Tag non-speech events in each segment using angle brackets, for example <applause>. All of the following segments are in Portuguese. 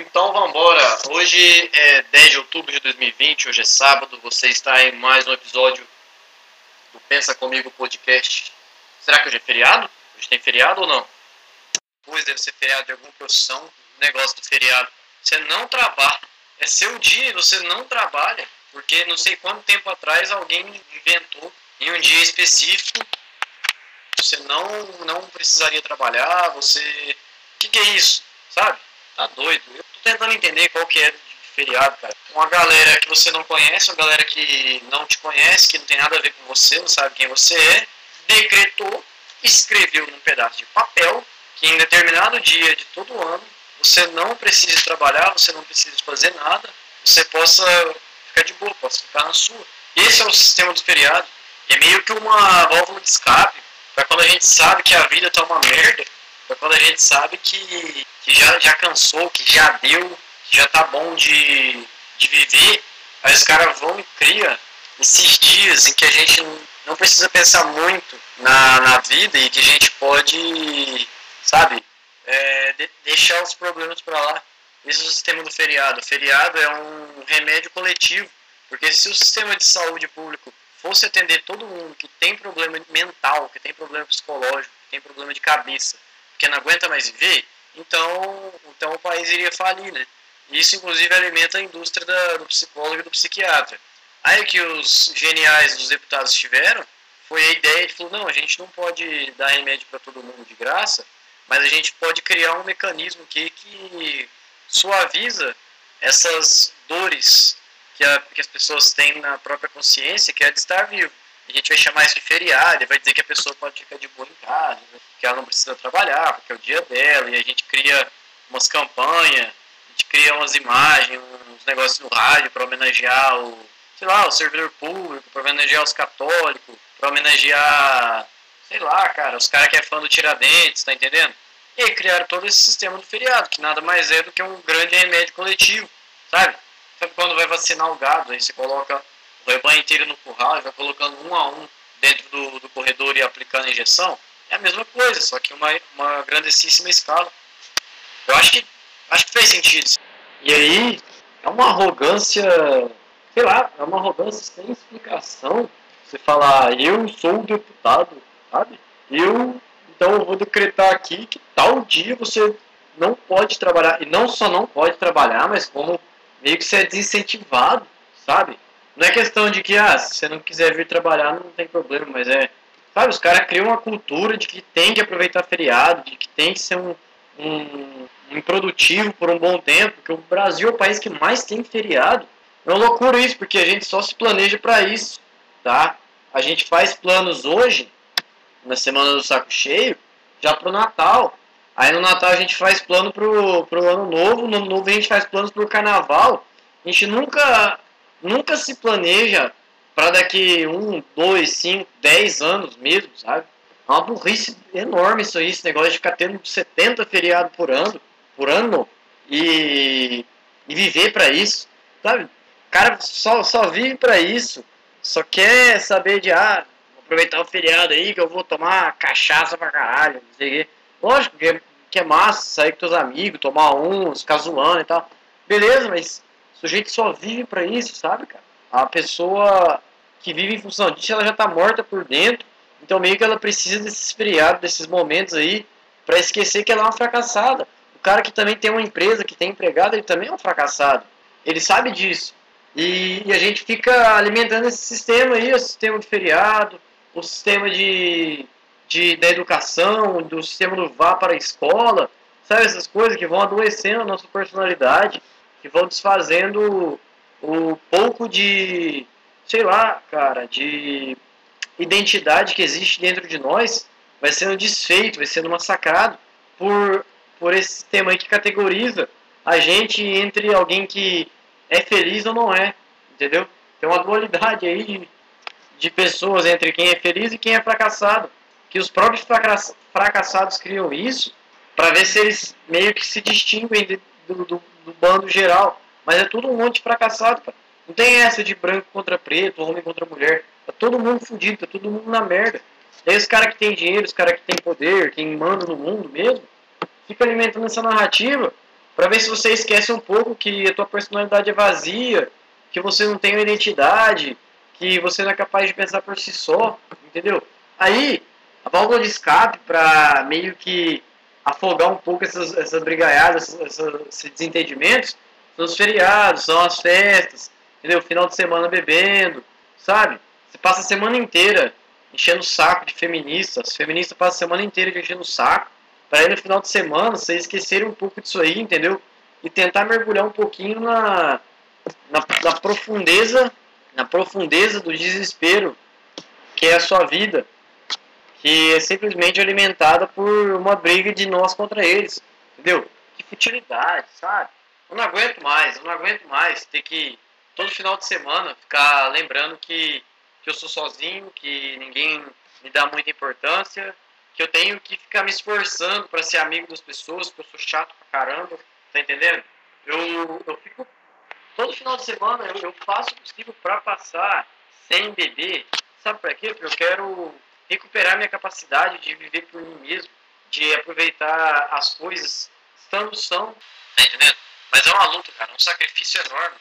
Então vamos embora. Hoje é 10 de outubro de 2020, hoje é sábado. Você está em mais um episódio do Pensa Comigo Podcast. Será que hoje é feriado? Hoje tem feriado ou não? Pois deve ser feriado de alguma profissão. Negócio do feriado. Você não trabalha. É seu dia e você não trabalha. Porque não sei quanto tempo atrás alguém inventou em um dia específico. Você não, não precisaria trabalhar. Você. O que, que é isso? Sabe? Tá doido. Eu tentando entender qual que é feriado, cara. Uma galera que você não conhece, uma galera que não te conhece, que não tem nada a ver com você, não sabe quem você é, decretou, escreveu num pedaço de papel que em determinado dia de todo ano você não precisa trabalhar, você não precisa fazer nada, você possa ficar de boa, possa ficar na sua. Esse é o sistema do feriado. É meio que uma válvula de escape para quando a gente sabe que a vida tá uma merda, para quando a gente sabe que que já, já cansou, que já deu, que já tá bom de, de viver, aí os caras vão e criam esses dias em que a gente não precisa pensar muito na, na vida e que a gente pode, sabe, é, de, deixar os problemas para lá. Esse é o sistema do feriado. O feriado é um remédio coletivo, porque se o sistema de saúde público fosse atender todo mundo que tem problema mental, que tem problema psicológico, que tem problema de cabeça, que não aguenta mais viver, então, então o país iria falir, né? Isso, inclusive, alimenta a indústria da, do psicólogo e do psiquiatra. Aí que os geniais dos deputados tiveram foi a ideia de falar, não, a gente não pode dar remédio para todo mundo de graça, mas a gente pode criar um mecanismo aqui que suaviza essas dores que, a, que as pessoas têm na própria consciência, que é de estar vivo. A gente vai chamar isso de feriado, vai dizer que a pessoa pode ficar de boa em casa, que ela não precisa trabalhar, porque é o dia dela, e a gente cria umas campanhas, a gente cria umas imagens, uns negócios no rádio para homenagear o, sei lá, o servidor público, para homenagear os católicos, para homenagear, sei lá, cara, os caras que é fã do Tiradentes, tá entendendo? E aí criaram todo esse sistema do feriado, que nada mais é do que um grande remédio coletivo, sabe? Sabe quando vai vacinar o gado, aí você coloca rebanho inteiro no curral e vai colocando um a um dentro do, do corredor e aplicando a injeção? é a mesma coisa, só que uma, uma grandíssima escala. Eu acho que, acho que fez sentido. E aí, é uma arrogância, sei lá, é uma arrogância sem explicação. Você falar, eu sou o deputado, sabe? Eu, então eu vou decretar aqui que tal dia você não pode trabalhar, e não só não pode trabalhar, mas como meio que você é desincentivado, sabe? Não é questão de que, ah, se você não quiser vir trabalhar, não tem problema, mas é Sabe, os caras criam uma cultura de que tem que aproveitar feriado, de que tem que ser um, um, um improdutivo por um bom tempo, que o Brasil é o país que mais tem feriado. É uma loucura isso, porque a gente só se planeja para isso, tá? A gente faz planos hoje, na semana do saco cheio, já pro Natal. Aí no Natal a gente faz plano pro, pro ano novo, no ano novo a gente faz planos pro carnaval. A gente nunca, nunca se planeja para daqui um, dois, cinco, dez anos mesmo, sabe? É uma burrice enorme isso aí, esse negócio de ficar tendo 70 feriados por ano, por ano e, e viver para isso, sabe? O cara só, só vive para isso, só quer saber de, ah, aproveitar o feriado aí que eu vou tomar cachaça pra caralho, não sei o quê. Lógico que é, que é massa sair com teus amigos, tomar uns, ficar zoando e tal. Beleza, mas o sujeito só vive para isso, sabe, cara? A pessoa que vive em função disso, ela já está morta por dentro. Então meio que ela precisa desses feriados, desses momentos aí, para esquecer que ela é uma fracassada. O cara que também tem uma empresa, que tem empregado, ele também é um fracassado. Ele sabe disso. E, e a gente fica alimentando esse sistema aí, o sistema de feriado, o sistema de, de, da educação, do sistema do vá para a escola, sabe essas coisas que vão adoecendo a nossa personalidade, que vão desfazendo o pouco de sei lá, cara, de identidade que existe dentro de nós vai sendo desfeito, vai sendo massacrado por, por esse sistema aí que categoriza a gente entre alguém que é feliz ou não é, entendeu? Tem uma dualidade aí de, de pessoas entre quem é feliz e quem é fracassado. Que os próprios fracassados criam isso para ver se eles meio que se distinguem do, do, do bando geral. Mas é tudo um monte de fracassado, cara. Não tem essa de branco contra preto, homem contra mulher. Tá todo mundo fudido, tá todo mundo na merda. E aí os caras que tem dinheiro, os caras que tem poder, quem manda no mundo mesmo, fica alimentando essa narrativa para ver se você esquece um pouco que a tua personalidade é vazia, que você não tem uma identidade, que você não é capaz de pensar por si só, entendeu? Aí, a válvula de escape para meio que afogar um pouco essas, essas brigaiadas, essas, esses desentendimentos, são os feriados, são as festas, entendeu? Final de semana bebendo, sabe? Você passa a semana inteira enchendo o saco de feministas, feministas passam a semana inteira enchendo o saco, para aí no final de semana vocês esquecerem um pouco disso aí, entendeu? E tentar mergulhar um pouquinho na, na, na profundeza, na profundeza do desespero que é a sua vida, que é simplesmente alimentada por uma briga de nós contra eles, entendeu? Que futilidade, sabe? Eu não aguento mais, eu não aguento mais ter que todo final de semana ficar lembrando que, que eu sou sozinho, que ninguém me dá muita importância, que eu tenho que ficar me esforçando para ser amigo das pessoas, que eu sou chato pra caramba, tá entendendo? Eu, eu fico todo final de semana eu, eu faço o possível para passar sem beber. Sabe para quê? Porque eu quero recuperar minha capacidade de viver por mim mesmo, de aproveitar as coisas estando são. Tá entendendo? Mas é uma luta, cara, é um sacrifício enorme,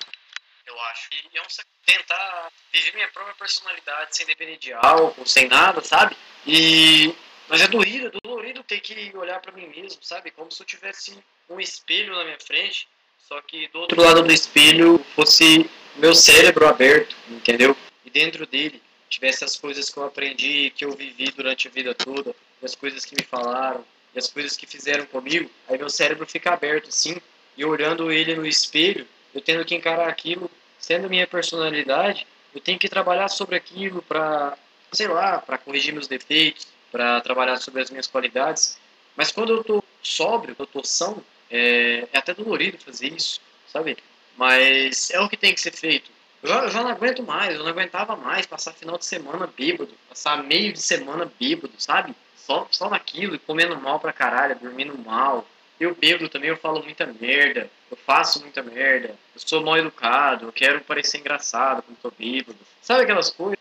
eu acho. E é um tentar viver minha própria personalidade sem depender de álcool, sem nada, sabe? E mas é doído, é dolorido ter que olhar para mim mesmo, sabe? Como se eu tivesse um espelho na minha frente, só que do outro lado do espelho fosse meu cérebro aberto, entendeu? E dentro dele tivesse as coisas que eu aprendi, que eu vivi durante a vida toda, e as coisas que me falaram, e as coisas que fizeram comigo, aí meu cérebro fica aberto, sim, e olhando ele no espelho, eu tendo que encarar aquilo, sendo minha personalidade, eu tenho que trabalhar sobre aquilo para, sei lá, para corrigir meus defeitos, para trabalhar sobre as minhas qualidades. Mas quando eu tô sóbrio, eu tô são, é, é até dolorido fazer isso, sabe? Mas é o que tem que ser feito. Eu já, já, não aguento mais, eu não aguentava mais passar final de semana bêbado, passar meio de semana bêbado, sabe? Só, só naquilo, comendo mal pra caralho, dormindo mal. Eu bêbado também, eu falo muita merda, eu faço muita merda, eu sou mal educado, eu quero parecer engraçado quando tô bêbado. Sabe aquelas coisas?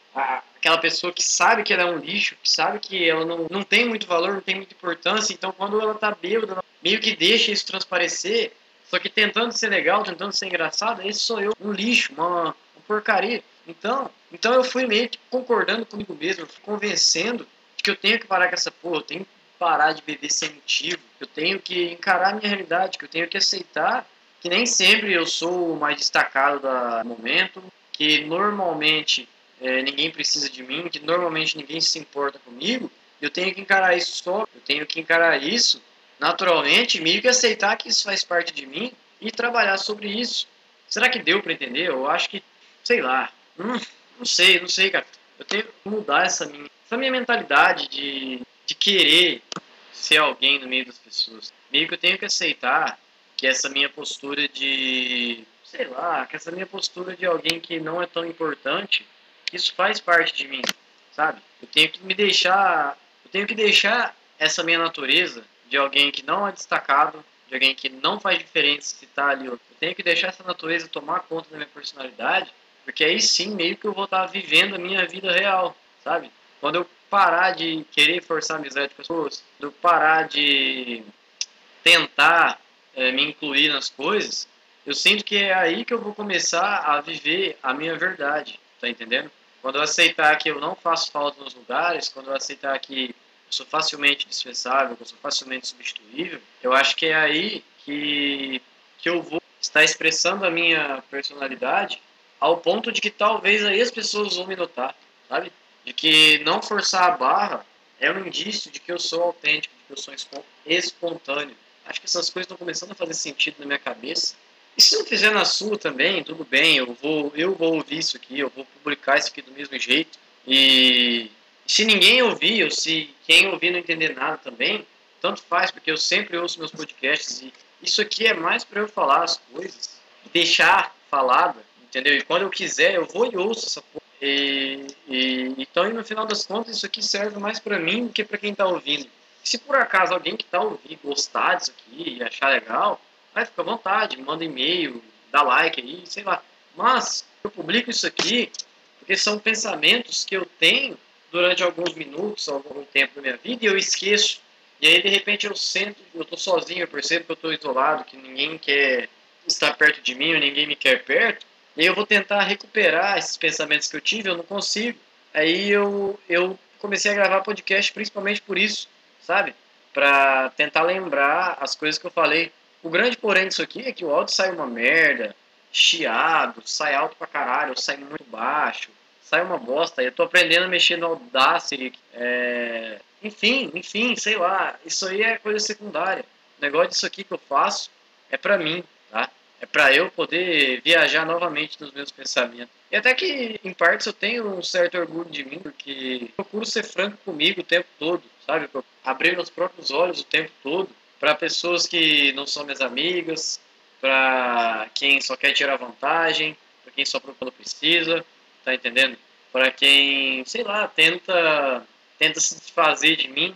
aquela pessoa que sabe que ela é um lixo, que sabe que ela não, não tem muito valor, não tem muita importância, então quando ela tá bêbada, ela meio que deixa isso transparecer, só que tentando ser legal, tentando ser engraçado, esse sou eu, um lixo, uma, porcaria. Então, então eu fui meio que concordando comigo mesmo, convencendo que eu tenho que parar com essa porra, eu tenho que parar de beber sem motivo, eu tenho que encarar a minha realidade, que eu tenho que aceitar que nem sempre eu sou o mais destacado do momento, que normalmente é, ninguém precisa de mim, que normalmente ninguém se importa comigo, eu tenho que encarar isso só, eu tenho que encarar isso naturalmente, meio que aceitar que isso faz parte de mim e trabalhar sobre isso. Será que deu para entender? Eu acho que sei lá, hum, não sei, não sei, cara. Eu tenho que mudar essa minha, essa minha mentalidade de, de querer ser alguém no meio das pessoas. Meio que eu tenho que aceitar que essa minha postura de, sei lá, que essa minha postura de alguém que não é tão importante, isso faz parte de mim, sabe? Eu tenho que me deixar, eu tenho que deixar essa minha natureza de alguém que não é destacado, de alguém que não faz diferença se tá ali. Eu tenho que deixar essa natureza tomar conta da minha personalidade porque aí sim, meio que eu vou estar vivendo a minha vida real, sabe? Quando eu parar de querer forçar amizade com as pessoas, quando eu parar de tentar é, me incluir nas coisas, eu sinto que é aí que eu vou começar a viver a minha verdade, tá entendendo? Quando eu aceitar que eu não faço falta nos lugares, quando eu aceitar que eu sou facilmente dispensável, que eu sou facilmente substituível, eu acho que é aí que, que eu vou estar expressando a minha personalidade ao ponto de que talvez aí as pessoas vão me notar, sabe? De que não forçar a barra é um indício de que eu sou autêntico, de que eu sou espontâneo. Acho que essas coisas estão começando a fazer sentido na minha cabeça. E se não fizer na sua também, tudo bem, eu vou, eu vou ouvir isso aqui, eu vou publicar isso aqui do mesmo jeito. E se ninguém ouvir, ou se quem ouvir não entender nada também, tanto faz, porque eu sempre ouço meus podcasts e isso aqui é mais para eu falar as coisas, deixar falada entendeu? E quando eu quiser, eu vou e ouço essa porra. E, e, então, e no final das contas, isso aqui serve mais para mim do que para quem tá ouvindo. Se por acaso alguém que tá ouvindo gostar disso aqui e achar legal, vai ficar à vontade, manda e-mail, dá like aí, sei lá. Mas eu publico isso aqui porque são pensamentos que eu tenho durante alguns minutos, algum tempo da minha vida e eu esqueço. E aí, de repente, eu sento, eu tô sozinho, eu percebo que eu tô isolado, que ninguém quer estar perto de mim, ou ninguém me quer perto. E eu vou tentar recuperar esses pensamentos que eu tive, eu não consigo. Aí eu, eu comecei a gravar podcast principalmente por isso, sabe? Para tentar lembrar as coisas que eu falei. O grande porém disso aqui é que o áudio sai uma merda, chiado, sai alto pra caralho, sai muito baixo, sai uma bosta. Eu tô aprendendo a mexer no Audacity. É... Enfim, enfim, sei lá. Isso aí é coisa secundária. O negócio disso aqui que eu faço é pra mim, tá? É pra eu poder viajar novamente nos meus pensamentos. E até que, em partes, eu tenho um certo orgulho de mim, porque procuro ser franco comigo o tempo todo, sabe? Abrir meus próprios olhos o tempo todo para pessoas que não são minhas amigas, para quem só quer tirar vantagem, para quem só procura precisa, tá entendendo? Para quem, sei lá, tenta tenta se desfazer de mim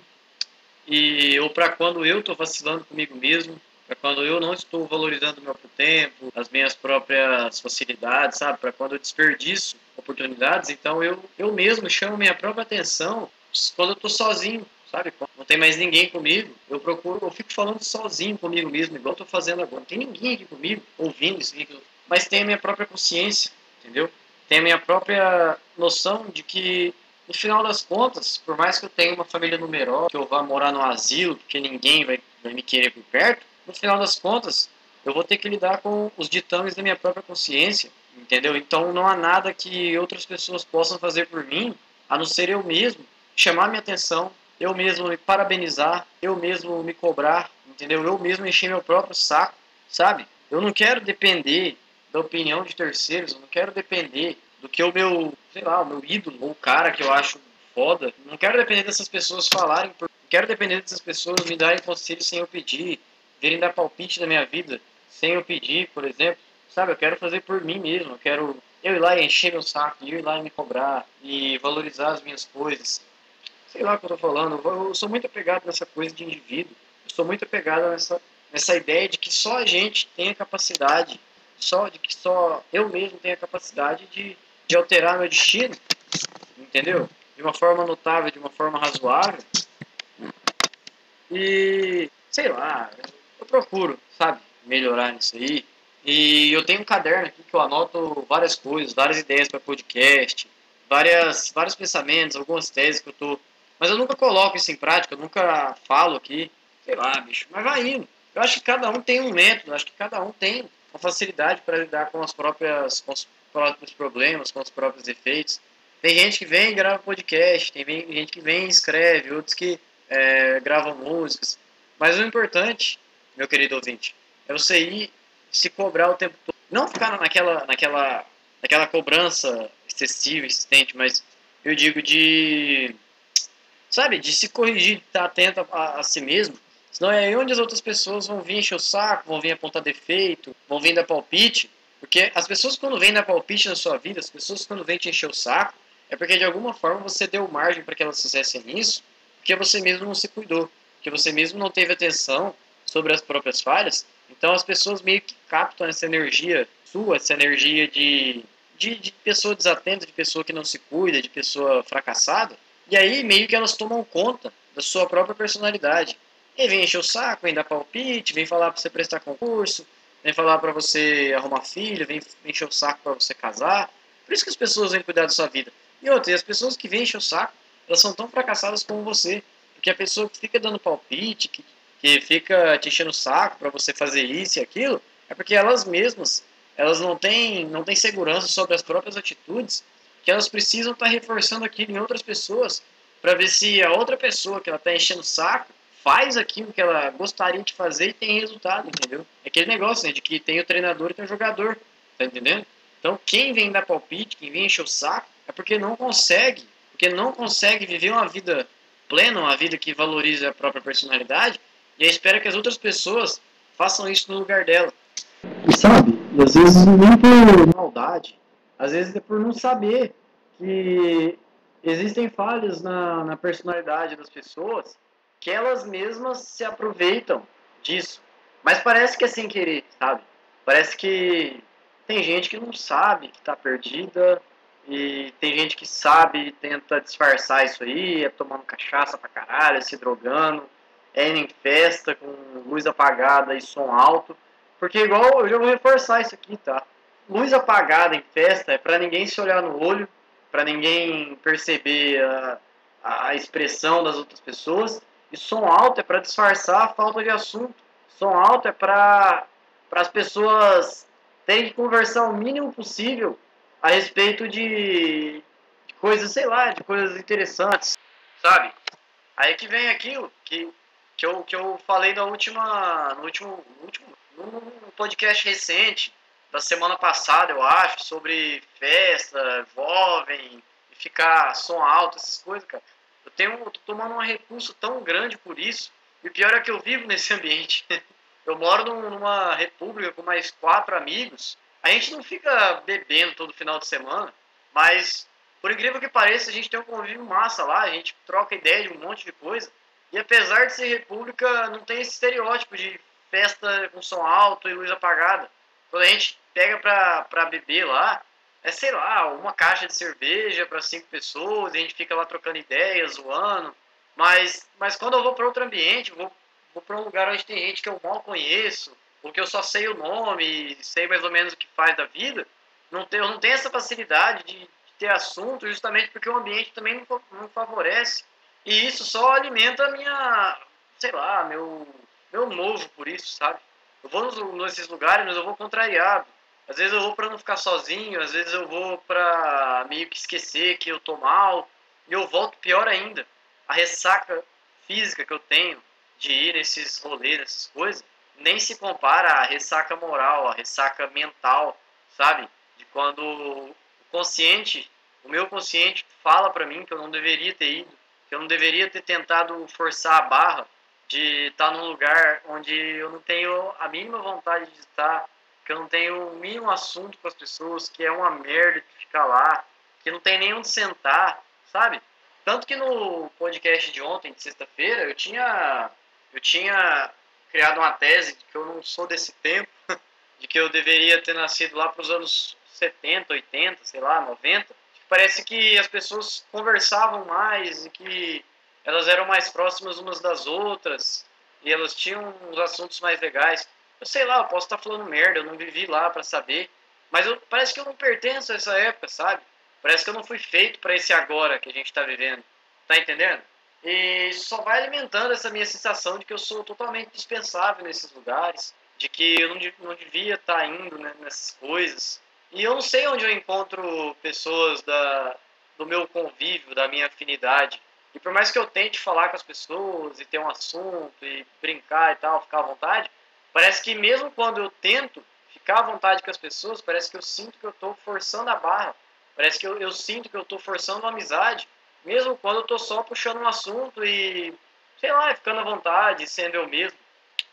e ou para quando eu estou vacilando comigo mesmo, para quando eu não estou valorizando meu tempo, as minhas próprias facilidades, sabe? Para quando eu desperdiço oportunidades, então eu eu mesmo chamo minha própria atenção quando eu estou sozinho, sabe? Não tem mais ninguém comigo, eu procuro, eu fico falando sozinho comigo mesmo, igual tô fazendo agora. Não tem ninguém aqui comigo, ouvindo isso aqui, mas tem a minha própria consciência, entendeu? Tem a minha própria noção de que, no final das contas, por mais que eu tenha uma família numerosa, que eu vá morar no asilo, porque ninguém vai, vai me querer por perto, no final das contas, eu vou ter que lidar com os ditames da minha própria consciência, entendeu? Então não há nada que outras pessoas possam fazer por mim, a não ser eu mesmo, chamar minha atenção, eu mesmo me parabenizar, eu mesmo me cobrar, entendeu? Eu mesmo encher meu próprio saco, sabe? Eu não quero depender da opinião de terceiros, eu não quero depender do que o meu, sei lá, o meu ídolo, ou o cara que eu acho foda. Não quero depender dessas pessoas falarem, não quero depender dessas pessoas me darem conselhos sem eu pedir, virem dar palpite na minha vida sem eu pedir, por exemplo. Sabe, eu quero fazer por mim mesmo, eu quero eu ir lá e encher meu saco, eu ir lá e me cobrar e valorizar as minhas coisas sei lá o que eu tô falando, eu sou muito apegado nessa coisa de indivíduo, eu sou muito apegado nessa, nessa ideia de que só a gente tem a capacidade, só de que só eu mesmo tenho a capacidade de, de alterar meu destino, entendeu? De uma forma notável, de uma forma razoável. E, sei lá, procuro, sabe, melhorar nisso aí. E eu tenho um caderno aqui que eu anoto várias coisas, várias ideias para podcast, várias, vários pensamentos, algumas teses que eu tô mas eu nunca coloco isso em prática, eu nunca falo aqui, sei lá, bicho, mas vai indo. Eu acho que cada um tem um método, acho que cada um tem uma facilidade para lidar com as próprias com os próprios problemas, com os próprios efeitos. Tem gente que vem e grava podcast, tem gente que vem e escreve, outros que é, gravam músicas. Mas o importante, meu querido ouvinte, é você ir se cobrar o tempo todo. Não ficar naquela, naquela, naquela cobrança excessiva, insistente, mas eu digo de sabe? De se corrigir, de estar atento a, a, si mesmo. Senão é aí onde as outras pessoas vão vir encher o saco, vão vir apontar defeito, vão vir dar palpite. Porque as pessoas quando vêm dar palpite na sua vida, as pessoas quando vêm te encher o saco, é porque de alguma forma você deu margem para que elas fizessem isso, porque você mesmo não se cuidou, porque você mesmo não teve atenção sobre as próprias falhas. Então as pessoas meio que captam essa energia sua, essa energia de, de, de pessoa desatenta, de pessoa que não se cuida, de pessoa fracassada, e aí meio que elas tomam conta da sua própria personalidade. E vem encher o saco, vem dar palpite, vem falar para você prestar concurso, vem falar para você arrumar filho, vem encher o saco para você casar. Por isso que as pessoas vêm cuidar da sua vida. E outra, e as pessoas que vêm encher o saco, elas são tão fracassadas como você. Porque a pessoa que fica dando palpite, que, que fica te enchendo o saco para você fazer isso e aquilo, é porque elas mesmas, elas não têm, não têm segurança sobre as próprias atitudes que elas precisam estar tá reforçando aquilo em outras pessoas para ver se a outra pessoa que ela está enchendo o saco faz aquilo que ela gostaria de fazer e tem resultado, entendeu? É aquele negócio né, de que tem o treinador e tem o jogador, tá entendendo? Então quem vem dar palpite, quem vem encher o saco, é porque não consegue, porque não consegue viver uma vida plena, uma vida que valorize a própria personalidade e espera que as outras pessoas façam isso no lugar dela. E sabe, e às vezes nem por maldade, às vezes é por não saber que existem falhas na, na personalidade das pessoas que elas mesmas se aproveitam disso. Mas parece que é sem querer, sabe? Parece que tem gente que não sabe que está perdida e tem gente que sabe e tenta disfarçar isso aí, é tomando cachaça pra caralho, se drogando ir em festa com luz apagada e som alto. Porque igual eu já vou reforçar isso aqui, tá? Luz apagada em festa é para ninguém se olhar no olho, para ninguém perceber a, a expressão das outras pessoas. E som alto é para disfarçar a falta de assunto. Som alto é para as pessoas terem que conversar o mínimo possível a respeito de, de coisas, sei lá, de coisas interessantes, sabe? Aí que vem aquilo que, que, eu, que eu falei na última, no último, no último podcast recente, da semana passada, eu acho, sobre festa, jovem, ficar som alto, essas coisas, cara. Eu tenho, eu tô tomando um recurso tão grande por isso. E o pior é que eu vivo nesse <laughs> ambiente. Eu moro numa república com mais quatro amigos. A gente não fica bebendo todo final de semana, mas por incrível que pareça, a gente tem um convívio massa lá, a gente troca ideia de um monte de coisa. E apesar de ser república, não tem esse estereótipo de festa com som alto e luz apagada. Quando a gente pega pra, pra beber lá, é sei lá, uma caixa de cerveja para cinco pessoas, a gente fica lá trocando ideias, zoando. Mas, mas quando eu vou para outro ambiente, vou, vou para um lugar onde tem gente que eu mal conheço, porque eu só sei o nome, sei mais ou menos o que faz da vida, não tenho, eu não tenho essa facilidade de, de ter assunto, justamente porque o ambiente também não, não favorece. E isso só alimenta a minha, sei lá, meu, meu novo por isso, sabe? Eu vou nos, nesses lugares, mas eu vou contrariado. Às vezes eu vou para não ficar sozinho, às vezes eu vou para meio que esquecer que eu tô mal, e eu volto pior ainda. A ressaca física que eu tenho de ir nesses rolês, nessas coisas, nem se compara à ressaca moral, à ressaca mental, sabe? De quando o consciente, o meu consciente fala para mim que eu não deveria ter ido, eu não deveria ter tentado forçar a barra de estar num lugar onde eu não tenho a mínima vontade de estar, que eu não tenho o mínimo assunto com as pessoas, que é uma merda de ficar lá, que não tem nem onde sentar, sabe? Tanto que no podcast de ontem, de sexta-feira, eu tinha eu tinha criado uma tese de que eu não sou desse tempo, <laughs> de que eu deveria ter nascido lá para os anos 70, 80, sei lá, 90. Parece que as pessoas conversavam mais e que elas eram mais próximas umas das outras e elas tinham uns assuntos mais legais. Eu sei lá, eu posso estar falando merda, eu não vivi lá para saber, mas eu, parece que eu não pertenço a essa época, sabe? Parece que eu não fui feito para esse agora que a gente está vivendo. Tá entendendo? E só vai alimentando essa minha sensação de que eu sou totalmente dispensável nesses lugares, de que eu não, não devia estar tá indo né, nessas coisas. E eu não sei onde eu encontro pessoas da, do meu convívio, da minha afinidade. E por mais que eu tente falar com as pessoas e ter um assunto e brincar e tal, ficar à vontade, parece que mesmo quando eu tento ficar à vontade com as pessoas, parece que eu sinto que eu estou forçando a barra. Parece que eu, eu sinto que eu estou forçando uma amizade, mesmo quando eu estou só puxando um assunto e, sei lá, ficando à vontade, sendo eu mesmo.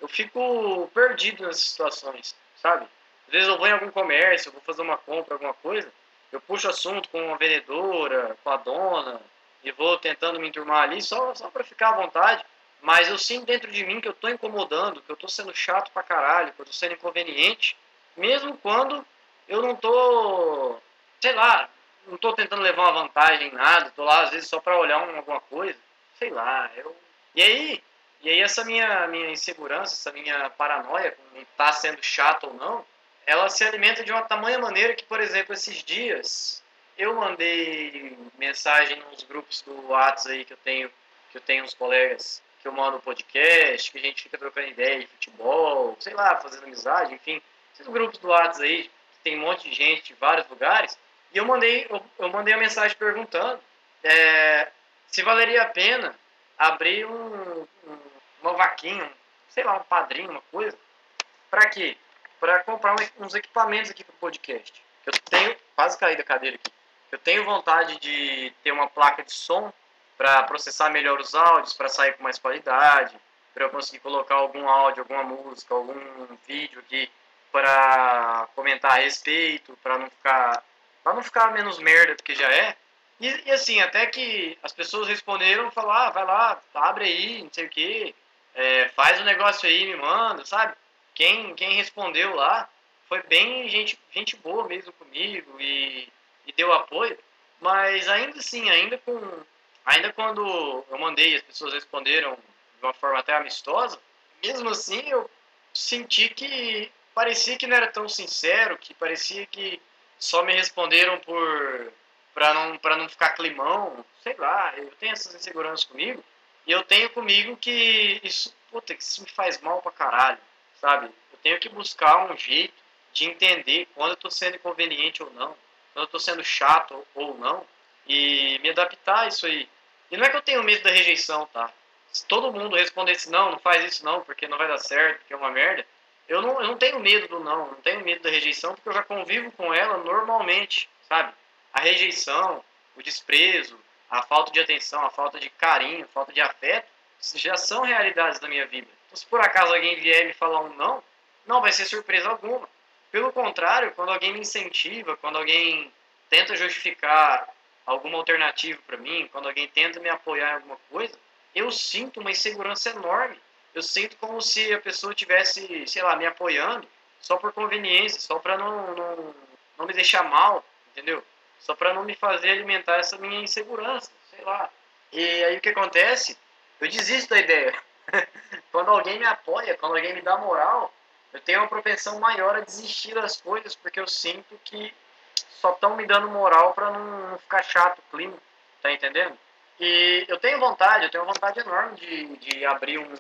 Eu fico perdido nessas situações, sabe? Às vezes eu vou em algum comércio, vou fazer uma compra, alguma coisa, eu puxo assunto com uma vendedora, com a dona, e vou tentando me enturmar ali só, só para ficar à vontade. Mas eu sinto dentro de mim que eu estou incomodando, que eu estou sendo chato pra caralho, que eu estou sendo inconveniente, mesmo quando eu não estou, sei lá, não estou tentando levar uma vantagem em nada, estou lá às vezes só para olhar uma, alguma coisa, sei lá. Eu... E aí, e aí essa minha, minha insegurança, essa minha paranoia com estar tá sendo chato ou não, ela se alimenta de uma tamanha maneira que, por exemplo, esses dias eu mandei mensagem nos grupos do WhatsApp aí que eu tenho, que eu tenho uns colegas que eu mando podcast, que a gente fica trocando ideia de futebol, sei lá, fazendo amizade, enfim, esses grupos do WhatsApp aí, que tem um monte de gente de vários lugares, e eu mandei, eu, eu mandei a mensagem perguntando é, se valeria a pena abrir um, um, uma vaquinha, sei lá, um padrinho, uma coisa, para quê? Para comprar uns equipamentos aqui para o podcast. Eu tenho, quase caí da cadeira aqui. Eu tenho vontade de ter uma placa de som para processar melhor os áudios, para sair com mais qualidade, para eu conseguir colocar algum áudio, alguma música, algum vídeo aqui para comentar a respeito, para não ficar para não ficar menos merda do que já é. E, e, assim, até que as pessoas responderam, falaram, ah, vai lá, abre aí, não sei o que, é, faz o um negócio aí, me manda, sabe? Quem, quem respondeu lá foi bem gente, gente boa mesmo comigo e e deu apoio, mas ainda assim, ainda com ainda quando eu mandei as pessoas responderam de uma forma até amistosa, mesmo assim eu senti que parecia que não era tão sincero, que parecia que só me responderam por para não para não ficar climão, sei lá, eu tenho essas inseguranças comigo e eu tenho comigo que isso, puta, que isso me faz mal pra caralho, sabe? Eu tenho que buscar um jeito de entender quando eu tô sendo inconveniente ou não, quando eu tô sendo chato ou não e me adaptar a isso aí. E não é que eu tenho medo da rejeição, tá? Se todo mundo respondesse não, não faz isso não, porque não vai dar certo, porque é uma merda, eu não, eu não tenho medo do não, não tenho medo da rejeição, porque eu já convivo com ela normalmente, sabe? A rejeição, o desprezo, a falta de atenção, a falta de carinho, a falta de afeto, já são realidades da minha vida. Se por acaso alguém vier me falar um não, não vai ser surpresa alguma. Pelo contrário, quando alguém me incentiva, quando alguém tenta justificar alguma alternativa para mim, quando alguém tenta me apoiar em alguma coisa, eu sinto uma insegurança enorme. Eu sinto como se a pessoa tivesse, sei lá, me apoiando só por conveniência, só para não, não, não me deixar mal, entendeu? Só para não me fazer alimentar essa minha insegurança, sei lá. E aí o que acontece? Eu desisto da ideia. <laughs> quando alguém me apoia, quando alguém me dá moral, eu tenho uma propensão maior a desistir das coisas, porque eu sinto que só estão me dando moral para não ficar chato o clima, tá entendendo? E eu tenho vontade, eu tenho vontade enorme de, de abrir um,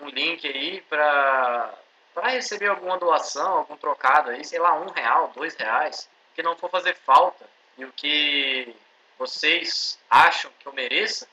um link aí para para receber alguma doação, algum trocado aí, sei lá, um real, dois reais, que não for fazer falta e o que vocês acham que eu mereça,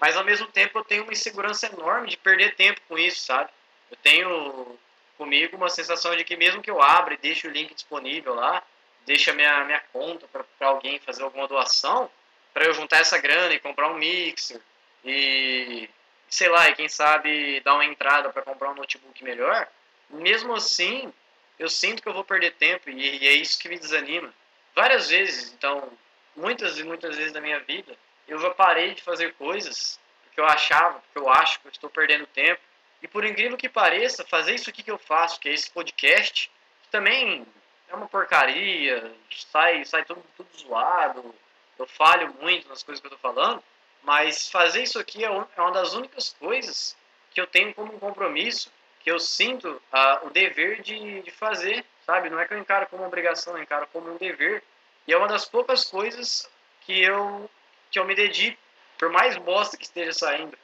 mas ao mesmo tempo eu tenho uma insegurança enorme de perder tempo com isso, sabe? Eu tenho comigo uma sensação de que mesmo que eu abra e deixe o link disponível lá, deixe a minha, minha conta para alguém fazer alguma doação, para eu juntar essa grana e comprar um mixer e sei lá, e quem sabe dar uma entrada para comprar um notebook melhor, mesmo assim, eu sinto que eu vou perder tempo e, e é isso que me desanima. Várias vezes, então, muitas e muitas vezes da minha vida, eu já parei de fazer coisas porque eu achava, porque eu acho que eu estou perdendo tempo. E por incrível que pareça, fazer isso aqui que eu faço, que é esse podcast, que também é uma porcaria, sai, sai tudo, tudo zoado, eu falho muito nas coisas que eu estou falando, mas fazer isso aqui é, é uma das únicas coisas que eu tenho como um compromisso, que eu sinto uh, o dever de, de fazer, sabe? Não é que eu encaro como obrigação, eu encaro como um dever. E é uma das poucas coisas que eu, que eu me dedico, por mais bosta que esteja saindo.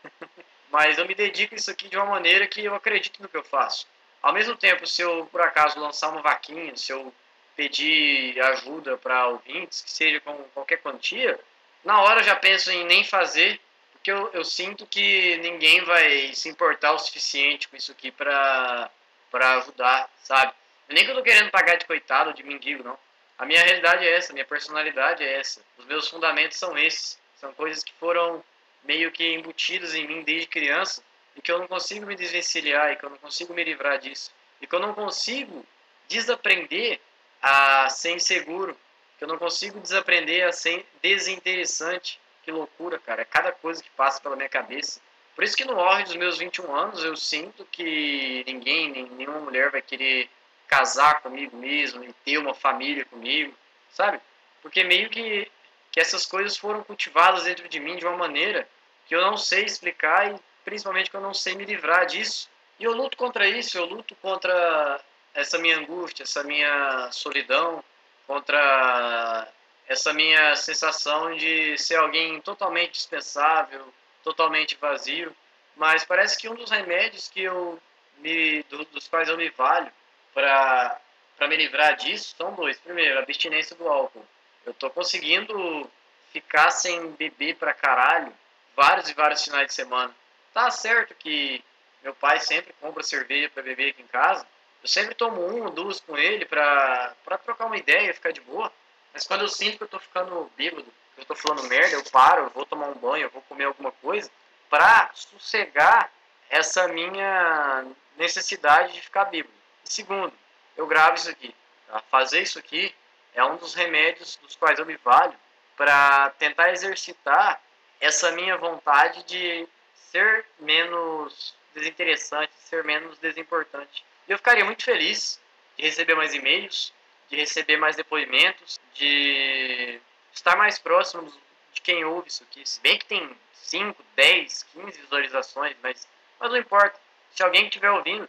mas eu me dedico a isso aqui de uma maneira que eu acredito no que eu faço. Ao mesmo tempo, se eu por acaso lançar uma vaquinha, se eu pedir ajuda para ouvintes, que seja com qualquer quantia, na hora eu já penso em nem fazer, porque eu, eu sinto que ninguém vai se importar o suficiente com isso aqui para ajudar, sabe? Nem que eu tô querendo pagar de coitado, de mendigo, não. A minha realidade é essa, minha personalidade é essa. Os meus fundamentos são esses. São coisas que foram meio que embutidas em mim desde criança e que eu não consigo me desvencilhar e que eu não consigo me livrar disso. E que eu não consigo desaprender a ser inseguro, que eu não consigo desaprender a ser desinteressante. Que loucura, cara. É cada coisa que passa pela minha cabeça. Por isso que no auge dos meus 21 anos eu sinto que ninguém, nenhuma mulher vai querer casar comigo mesmo e ter uma família comigo, sabe? Porque meio que, que essas coisas foram cultivadas dentro de mim de uma maneira que eu não sei explicar e principalmente que eu não sei me livrar disso. E eu luto contra isso, eu luto contra essa minha angústia, essa minha solidão, contra essa minha sensação de ser alguém totalmente dispensável, totalmente vazio. Mas parece que um dos remédios que eu me, dos quais eu me valho para me livrar disso são dois. Primeiro, abstinência do álcool. Eu tô conseguindo ficar sem beber pra caralho vários e vários finais de semana. Tá certo que meu pai sempre compra cerveja para beber aqui em casa, eu sempre tomo um ou duas com ele pra, pra trocar uma ideia, ficar de boa. Mas quando eu sinto que eu tô ficando bêbado, que eu tô falando merda, eu paro, eu vou tomar um banho, eu vou comer alguma coisa, pra sossegar essa minha necessidade de ficar bêbado. Segundo, eu gravo isso aqui. Tá? Fazer isso aqui é um dos remédios dos quais eu me valho para tentar exercitar essa minha vontade de ser menos desinteressante, ser menos desimportante. E eu ficaria muito feliz de receber mais e-mails, de receber mais depoimentos, de estar mais próximo de quem ouve isso aqui. Se bem que tem 5, 10, 15 visualizações, mas Mas não importa. Se alguém estiver ouvindo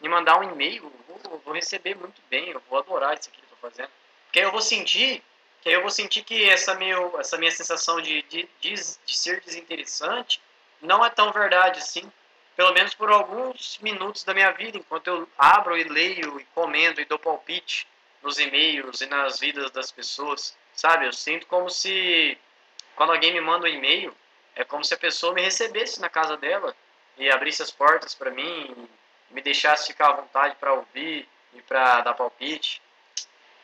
me mandar um e-mail, vou, vou, receber muito bem, eu vou adorar isso aqui que eu tô fazendo. Porque eu vou sentir, que eu vou sentir que essa, meu, essa minha sensação de, de, de, de ser desinteressante não é tão verdade assim. Pelo menos por alguns minutos da minha vida, enquanto eu abro e leio e comendo e dou palpite nos e-mails e nas vidas das pessoas, sabe? Eu sinto como se quando alguém me manda um e-mail, é como se a pessoa me recebesse na casa dela e abrisse as portas para mim, me deixasse ficar à vontade para ouvir e para dar palpite.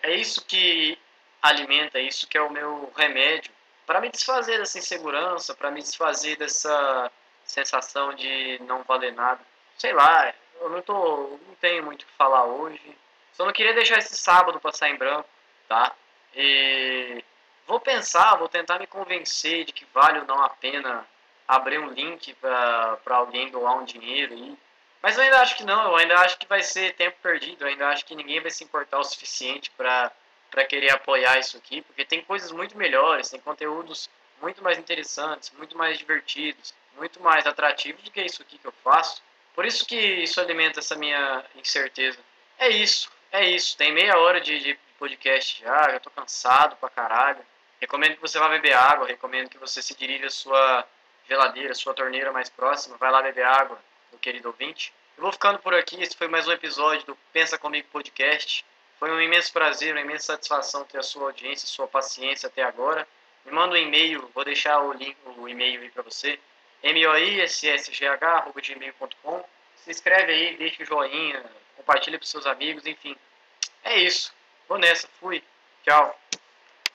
É isso que alimenta, é isso que é o meu remédio para me desfazer dessa insegurança, para me desfazer dessa sensação de não valer nada. Sei lá, eu não tô, não tenho muito o que falar hoje. Só não queria deixar esse sábado passar em branco, tá? E vou pensar, vou tentar me convencer de que vale ou não a pena abrir um link para alguém doar um dinheiro aí. Mas eu ainda acho que não, eu ainda acho que vai ser tempo perdido, eu ainda acho que ninguém vai se importar o suficiente para querer apoiar isso aqui, porque tem coisas muito melhores, tem conteúdos muito mais interessantes, muito mais divertidos, muito mais atrativos do que isso aqui que eu faço. Por isso que isso alimenta essa minha incerteza. É isso, é isso. Tem meia hora de, de podcast já, já tô cansado pra caralho. Recomendo que você vá beber água, recomendo que você se dirija à sua geladeira, à sua torneira mais próxima, vai lá beber água, meu querido ouvinte. Eu vou ficando por aqui, esse foi mais um episódio do Pensa Comigo Podcast. Foi um imenso prazer, uma imensa satisfação ter a sua audiência, sua paciência até agora. Me manda um e-mail, vou deixar o link, o e-mail aí para você, moissgh.gmail.com. Se inscreve aí, deixa o joinha, compartilha para seus amigos, enfim. É isso. Vou nessa, fui. Tchau.